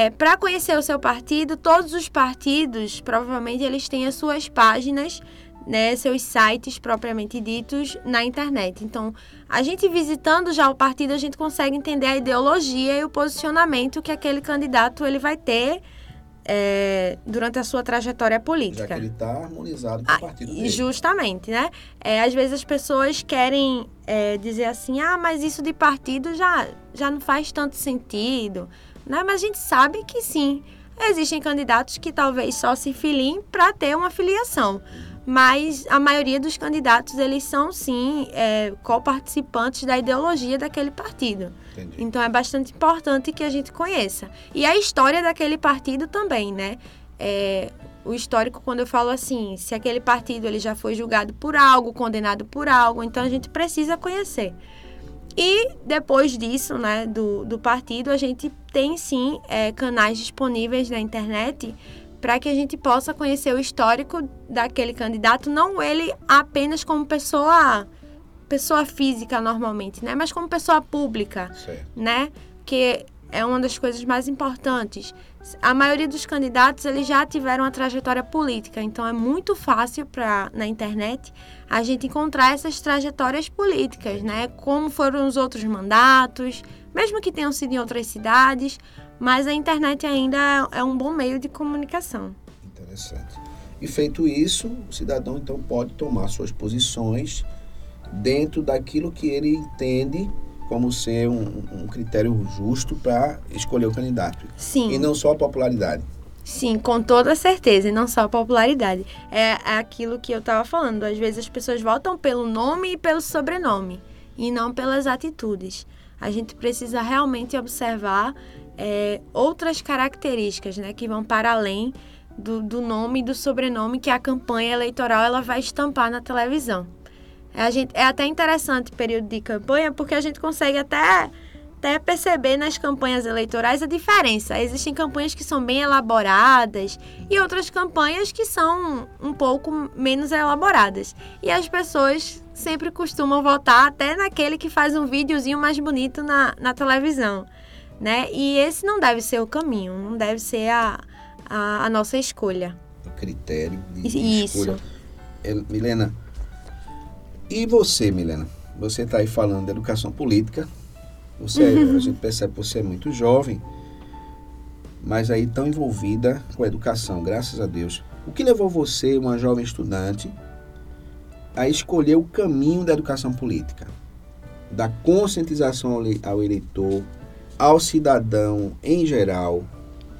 é, para conhecer o seu partido, todos os partidos, provavelmente, eles têm as suas páginas, né, seus sites propriamente ditos na internet. Então, a gente visitando já o partido, a gente consegue entender a ideologia e o posicionamento que aquele candidato ele vai ter é, durante a sua trajetória Já política. que ele está harmonizado com Ah, o partido e dele. Justamente, né? É, às vezes as pessoas querem é, dizer assim, ah, mas isso de partido já, já não faz tanto sentido, né? Mas a gente sabe que sim. Existem candidatos que talvez só se filiem para ter uma filiação. Mas a maioria dos candidatos, eles são sim é, co-participantes da ideologia daquele partido. Entendi. Então é bastante importante que a gente conheça. E a história daquele partido também, né? É, o histórico, quando eu falo assim, se aquele partido ele já foi julgado por algo, condenado por algo, então a gente precisa conhecer. E depois disso, né, do, do partido, a gente tem sim é, canais disponíveis na internet para que a gente possa conhecer o histórico daquele candidato, não ele apenas como pessoa pessoa física normalmente, né, mas como pessoa pública Certo. né? Que é uma das coisas mais importantes. A maioria dos candidatos eles já tiveram uma trajetória política, então é muito fácil para na internet a gente encontrar essas trajetórias políticas, né? Como foram os outros mandatos, mesmo que tenham sido em outras cidades, mas a internet ainda é um bom meio de comunicação. Interessante. E feito isso, o cidadão então pode tomar suas posições dentro daquilo que ele entende como ser um, um critério justo para escolher o candidato. Sim. E não só a popularidade. Sim, com toda certeza, e não só a popularidade. É, aquilo que eu estava falando. Às vezes as pessoas votam pelo nome e pelo sobrenome, e não pelas atitudes. A gente precisa realmente observar é, outras características né, que vão para além do, do nome e do sobrenome que a campanha eleitoral ela vai estampar na televisão. É, a gente, é até interessante o período de campanha, porque a gente consegue até até perceber nas campanhas eleitorais a diferença. Existem campanhas que são bem elaboradas e outras campanhas que são um pouco menos elaboradas. E as pessoas sempre costumam votar até naquele que faz um videozinho mais bonito na, na televisão. Né? E esse não deve ser o caminho, não deve ser a, a, a nossa escolha. O critério de Isso. escolha. É, Milena, e você, Milena? Você está aí falando de educação política. Você, a gente percebe que você é muito jovem, mas aí tão envolvida com a educação, graças a Deus. O que levou você, uma jovem estudante, a escolher o caminho da educação política? Da conscientização ao eleitor, ao cidadão em geral.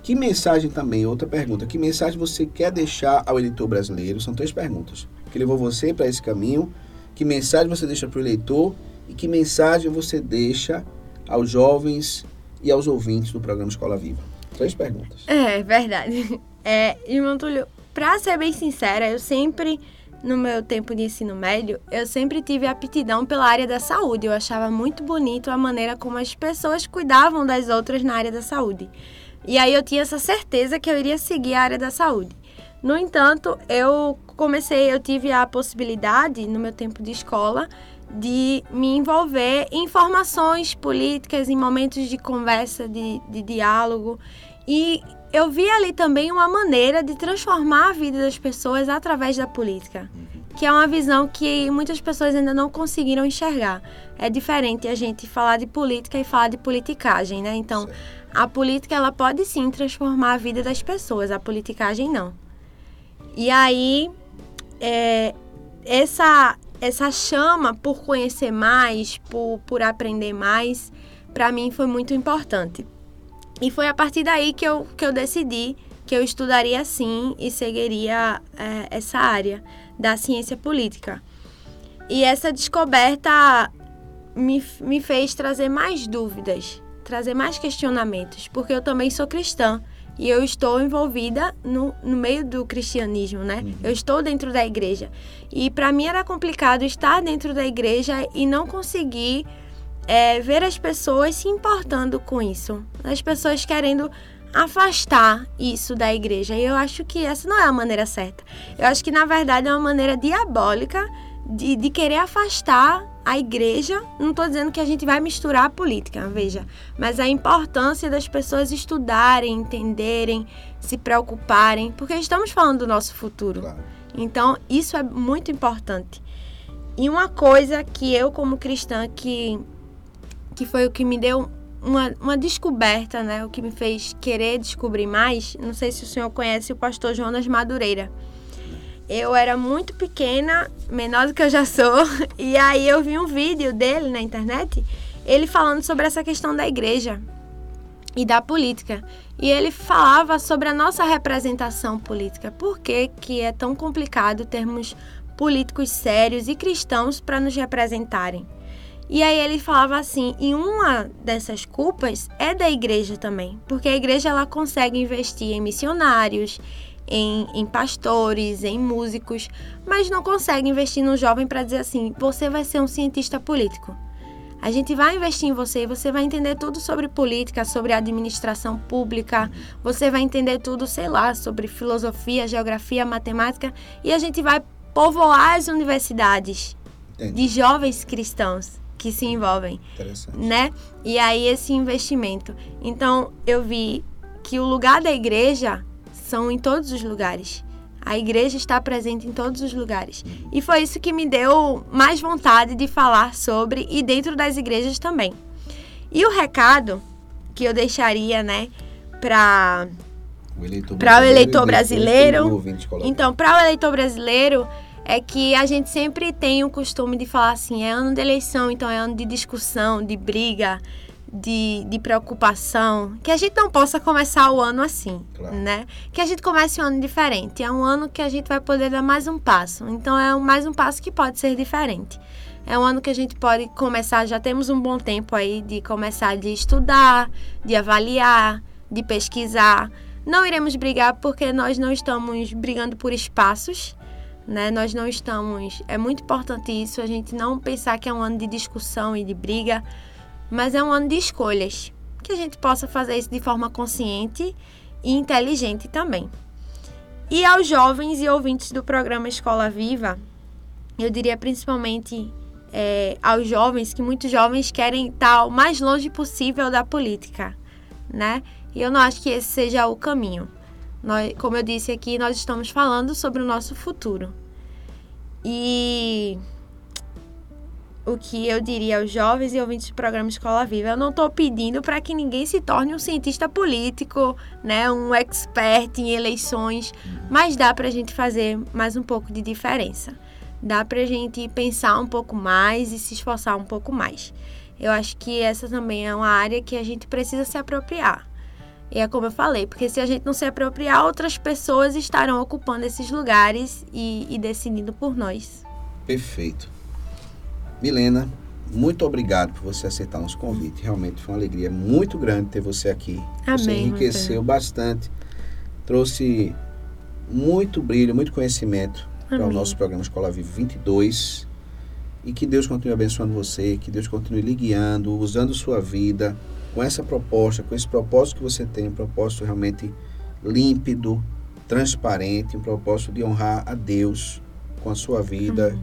Que mensagem também, outra pergunta, que mensagem você quer deixar ao eleitor brasileiro? São três perguntas. O que levou você para esse caminho? Que mensagem você deixa para o eleitor? E que mensagem você deixa aos jovens e aos ouvintes do programa Escola Viva? Três perguntas. É, verdade. É, irmão Túlio, pra ser bem sincera, eu sempre, no meu tempo de ensino médio, eu sempre tive aptidão pela área da saúde. Eu achava muito bonito a maneira como as pessoas cuidavam das outras na área da saúde. E aí eu tinha essa certeza que eu iria seguir a área da saúde. No entanto, eu comecei, eu tive a possibilidade, no meu tempo de escola, de me envolver em informações políticas, em momentos de conversa, de, de diálogo. E eu vi ali também uma maneira de transformar a vida das pessoas através da política, que é uma visão que muitas pessoas ainda não conseguiram enxergar. É diferente a gente falar de política e falar de politicagem, né? Então, a política ela pode sim transformar a vida das pessoas, a politicagem não. E aí, é, essa essa chama por conhecer mais, por, por aprender mais, para mim foi muito importante. E foi a partir daí que eu, que eu decidi que eu estudaria sim e seguiria é, essa área da ciência política. E essa descoberta me, me fez trazer mais dúvidas, trazer mais questionamentos, porque eu também sou cristã e eu estou envolvida no, no meio do cristianismo, né? Uhum. Eu estou dentro da igreja. E para mim era complicado estar dentro da igreja e não conseguir é, ver as pessoas se importando com isso, as pessoas querendo afastar isso da igreja. E eu acho que essa não é a maneira certa. Eu acho que na verdade é uma maneira diabólica de, de querer afastar a igreja. Não estou dizendo que a gente vai misturar a política, veja, mas a importância das pessoas estudarem, entenderem, se preocuparem, porque estamos falando do nosso futuro. Claro. Então, isso é muito importante. E uma coisa que eu, como cristã, que que foi o que me deu uma, uma descoberta, né? O que me fez querer descobrir mais. Não sei se o senhor conhece o pastor Jonas Madureira. Eu era muito pequena, menor do que eu já sou, e aí eu vi um vídeo dele na internet, ele falando sobre essa questão da igreja e da política. E ele falava sobre a nossa representação política. Por que, que é tão complicado termos políticos sérios e cristãos para nos representarem? E aí ele falava assim, e uma dessas culpas é da igreja também, porque a igreja ela consegue investir em missionários, em, em pastores, em músicos, mas não consegue investir no jovem para dizer assim, você vai ser um cientista político. A gente vai investir em você, você vai entender tudo sobre política, sobre administração pública, você vai entender tudo, sei lá, sobre filosofia, geografia, matemática, e a gente vai povoar as universidades Entendi. de jovens cristãos que se envolvem, né? E aí esse investimento. Então eu vi que o lugar da igreja são em todos os lugares. A igreja está presente em todos os lugares. E foi isso que me deu mais vontade de falar sobre e dentro das igrejas também. E o recado que eu deixaria, né, para para o eleitor brasileiro. Então, para o eleitor brasileiro, é que a gente sempre tem o costume de falar assim, é ano de eleição, então é ano de discussão, de briga, de, de preocupação. Que a gente não possa começar o ano assim, claro. né? Que a gente comece um ano diferente. É um ano que a gente vai poder dar mais um passo. Então é mais um passo que pode ser diferente. É um ano que a gente pode começar, já temos um bom tempo aí de começar de estudar, de avaliar, de pesquisar. Não iremos brigar porque nós não estamos brigando por espaços, né? Nós não estamos. É muito importante isso, a gente não pensar que é um ano de discussão e de briga, mas é um ano de escolhas. Que a gente possa fazer isso de forma consciente e inteligente também. E aos jovens e ouvintes do programa Escola Viva, eu diria principalmente é, aos jovens, que muitos jovens querem estar o mais longe possível da política, né? E eu não acho que esse seja o caminho. Nós, como eu disse aqui, nós estamos falando sobre o nosso futuro. E o que eu diria aos jovens e ouvintes do programa Escola Viva, eu não estou pedindo para que ninguém se torne um cientista político, né, um expert em eleições, mas dá para a gente fazer mais um pouco de diferença. Dá para a gente pensar um pouco mais e se esforçar um pouco mais. Eu acho que essa também é uma área que a gente precisa se apropriar. E é como eu falei, porque se a gente não se apropriar, outras pessoas estarão ocupando esses lugares e, e decidindo por nós. Perfeito. Milena, muito obrigado por você aceitar nosso convite. Realmente foi uma alegria muito grande ter você aqui. Amém, você enriqueceu bastante, trouxe muito brilho, muito conhecimento Amém. para o nosso programa Escola Viva 22. E que Deus continue abençoando você, que Deus continue lhe guiando, usando sua vida com essa proposta, com esse propósito que você tem, um propósito realmente límpido, transparente, um propósito de honrar a Deus com a sua vida,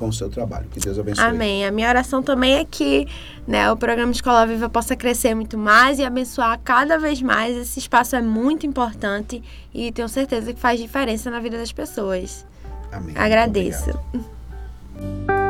com o seu trabalho. Que Deus abençoe. Amém. A minha oração também é que né, o programa Escola Viva possa crescer muito mais e abençoar cada vez mais. Esse espaço é muito importante e tenho certeza que faz diferença na vida das pessoas. Amém. Agradeço.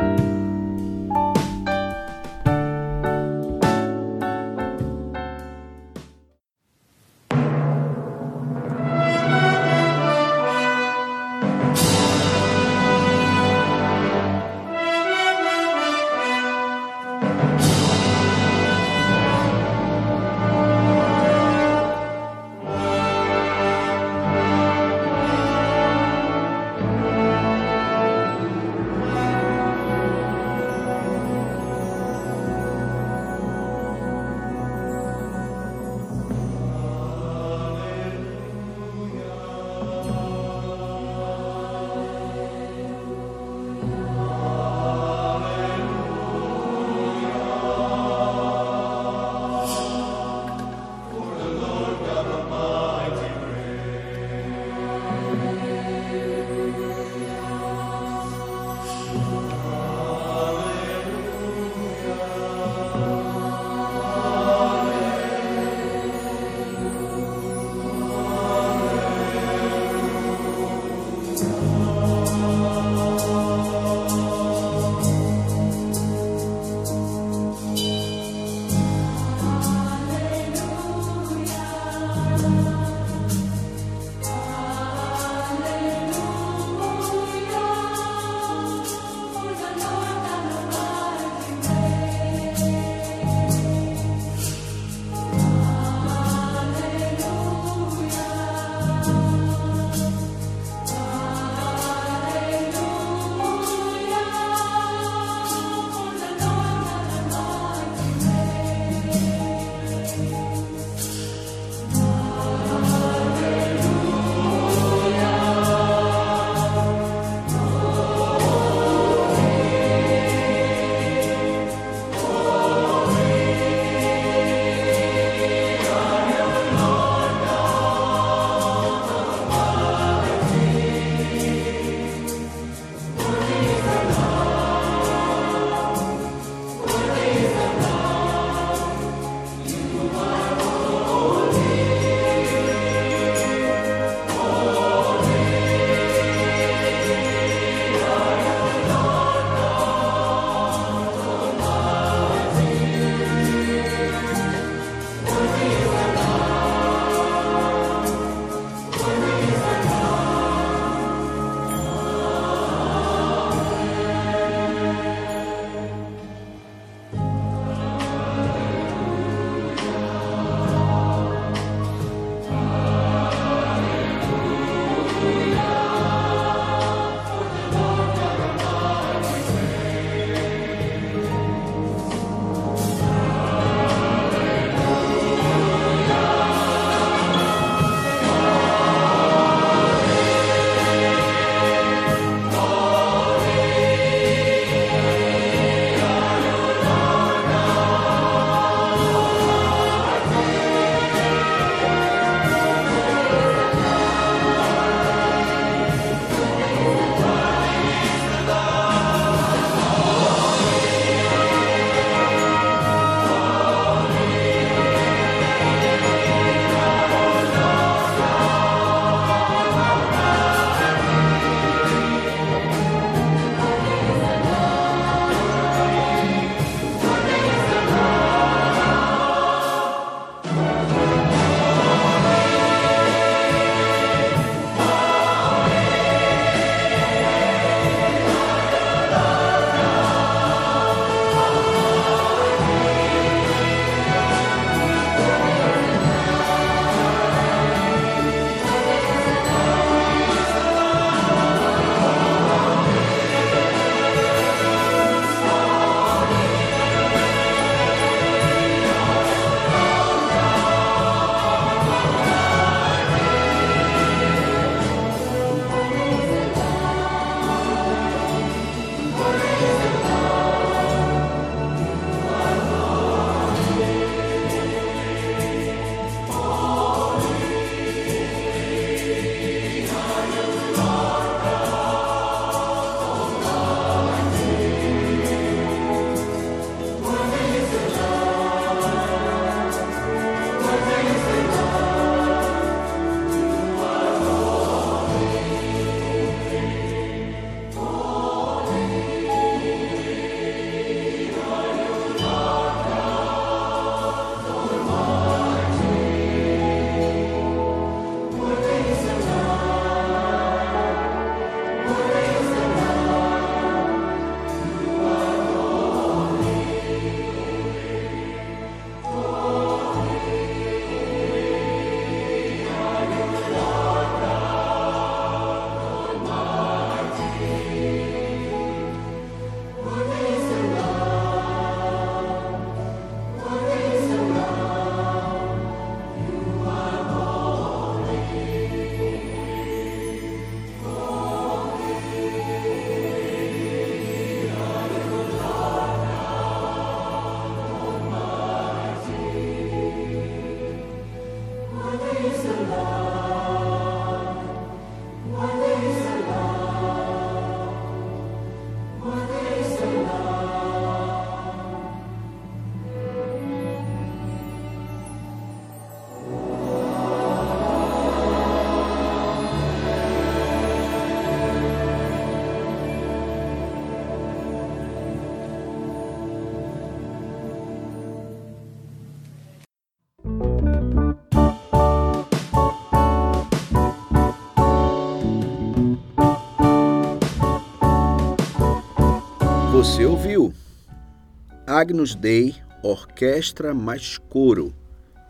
Agnus Dei Orquestra mais Coro,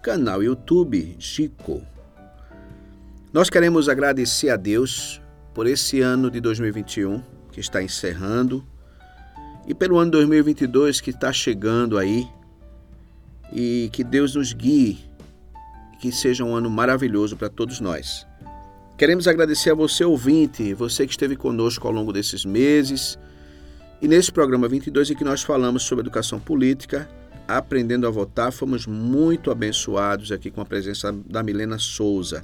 canal YouTube Chico. Nós queremos agradecer a Deus por esse ano de 2021 que está encerrando e pelo ano 2022 que está chegando aí e que Deus nos guie, que seja um ano maravilhoso para todos nós. Queremos agradecer a você, ouvinte, você que esteve conosco ao longo desses meses. E nesse programa 22 em que nós falamos sobre educação política, aprendendo a votar, fomos muito abençoados aqui com a presença da Milena Souza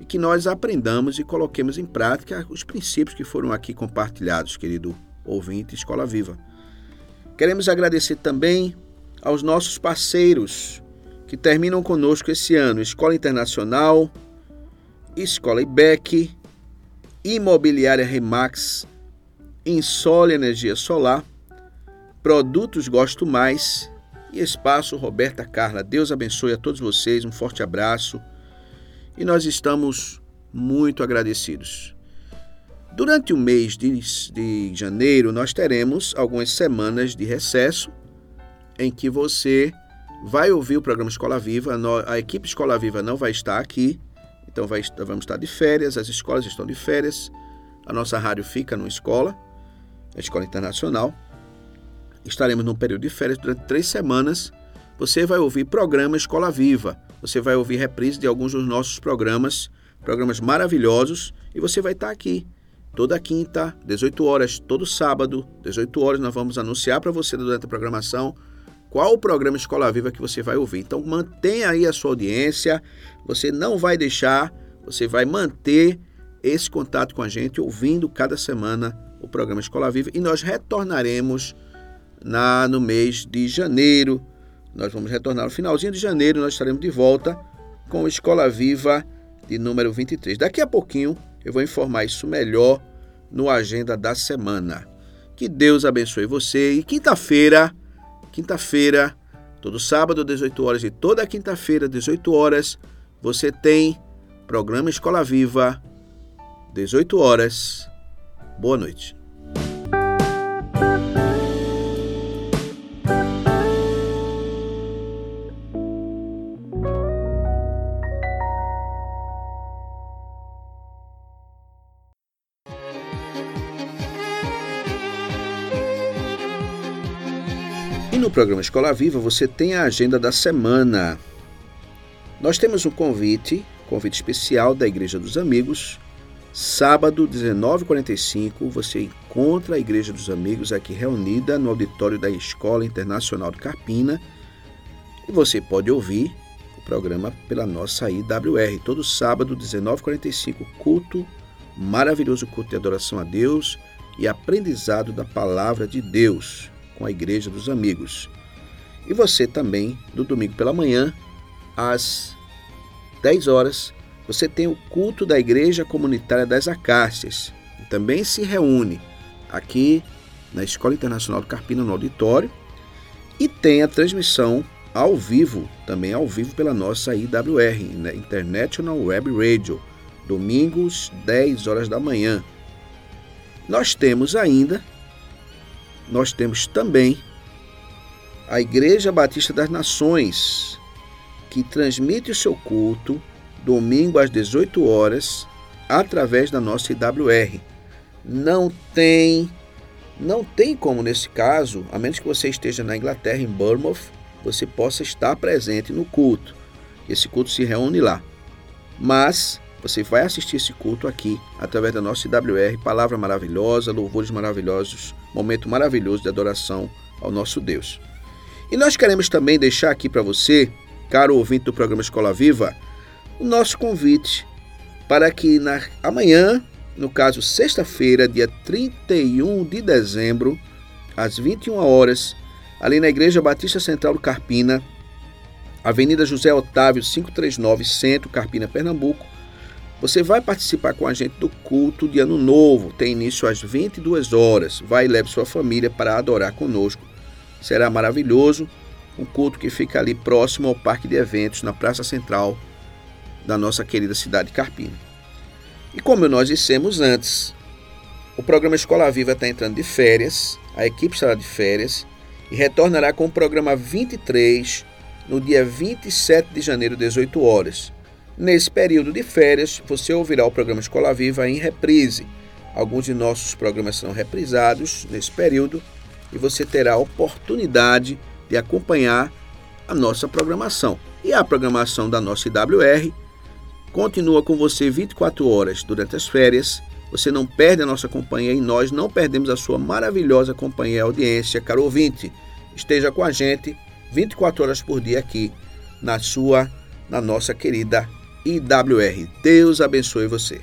e que nós aprendamos e coloquemos em prática os princípios que foram aqui compartilhados, querido ouvinte Escola Viva. Queremos agradecer também aos nossos parceiros que terminam conosco esse ano: Escola Internacional, Escola IBEC, Imobiliária Remax, Insole Energia Solar, Produtos Gosto Mais e Espaço Roberta Carla. Deus abençoe a todos vocês, um forte abraço e nós estamos muito agradecidos. Durante o mês de, de janeiro, nós teremos algumas semanas de recesso em que você vai ouvir o programa Escola Viva. A equipe Escola Viva não vai estar aqui, então vai, vamos estar de férias, as escolas estão de férias, a nossa rádio fica numa escola, a Escola Internacional. Estaremos num período de férias durante três semanas. Você vai ouvir programa Escola Viva você vai ouvir reprise de alguns dos nossos programas, programas maravilhosos, e você vai estar aqui toda quinta, 18 horas, todo sábado, 18 horas, nós vamos anunciar para você durante a programação qual o programa Escola Viva que você vai ouvir. Então mantenha aí a sua audiência, você não vai deixar, você vai manter esse contato com a gente, ouvindo cada semana o programa Escola Viva e nós retornaremos na no mês de janeiro nós vamos retornar no finalzinho de janeiro, nós estaremos de volta com Escola Viva de número 23. Daqui a pouquinho eu vou informar isso melhor no Agenda da Semana. Que Deus abençoe você e quinta-feira, quinta-feira, todo sábado, 18 horas e toda quinta-feira, 18 horas, você tem programa Escola Viva, 18 horas. Boa noite. Programa Escola Viva você tem a agenda da semana. Nós temos um convite, convite especial da Igreja dos Amigos. Sábado, 19h45, você encontra a Igreja dos Amigos aqui reunida no auditório da Escola Internacional de Carpina. E você pode ouvir o programa pela nossa IWR. Todo sábado, 19h45, culto, maravilhoso culto de adoração a Deus e aprendizado da palavra de Deus com a Igreja dos Amigos. E você também, no domingo pela manhã, às 10 horas, você tem o culto da Igreja Comunitária das Acácias. E também se reúne aqui na Escola Internacional do Carpina, no auditório, e tem a transmissão ao vivo, também ao vivo pela nossa IWR? International Web Radio, domingos, 10 horas da manhã. Nós temos ainda nós temos também a Igreja Batista das Nações, que transmite o seu culto domingo às 18 horas através da nossa IWR. Não tem não tem como nesse caso, a menos que você esteja na Inglaterra em Bournemouth, você possa estar presente no culto. Esse culto se reúne lá. Mas você vai assistir esse culto aqui através da nossa IWR, palavra maravilhosa, louvores maravilhosos, momento maravilhoso de adoração ao nosso Deus. E nós queremos também deixar aqui para você, caro ouvinte do programa Escola Viva, o nosso convite para que na, amanhã, no caso sexta-feira, dia 31 de dezembro, às 21 horas, ali na Igreja Batista Central do Carpina, Avenida José Otávio 539, Centro, Carpina, Pernambuco, você vai participar com a gente do culto de Ano Novo. Tem início às 22 horas. Vai e leve sua família para adorar conosco. Será maravilhoso. Um culto que fica ali próximo ao Parque de Eventos, na Praça Central da nossa querida cidade de Carpina. E como nós dissemos antes, o programa Escola Viva está entrando de férias, a equipe estará de férias e retornará com o programa 23 no dia 27 de janeiro, 18 horas. Nesse período de férias, você ouvirá o programa Escola Viva em reprise. Alguns de nossos programas serão reprisados nesse período e você terá a oportunidade de acompanhar a nossa programação. E a programação da nossa IWR continua com você 24 horas durante as férias. Você não perde a nossa companhia e nós não perdemos a sua maravilhosa companhia e audiência, caro ouvinte. Esteja com a gente 24 horas por dia aqui na sua, na nossa querida IWR. Deus abençoe você.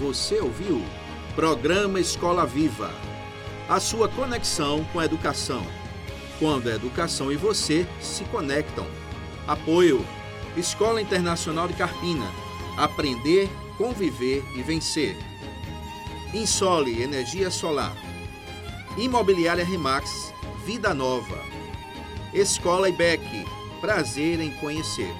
Você ouviu? Programa Escola Viva. A sua conexão com a educação. Quando a educação e você se conectam. Apoio: Escola Internacional de Carpina. Aprender, conviver e vencer. Insole Energia Solar. Imobiliária Remax. Vida Nova. Escola IBEC. Prazer em conhecer.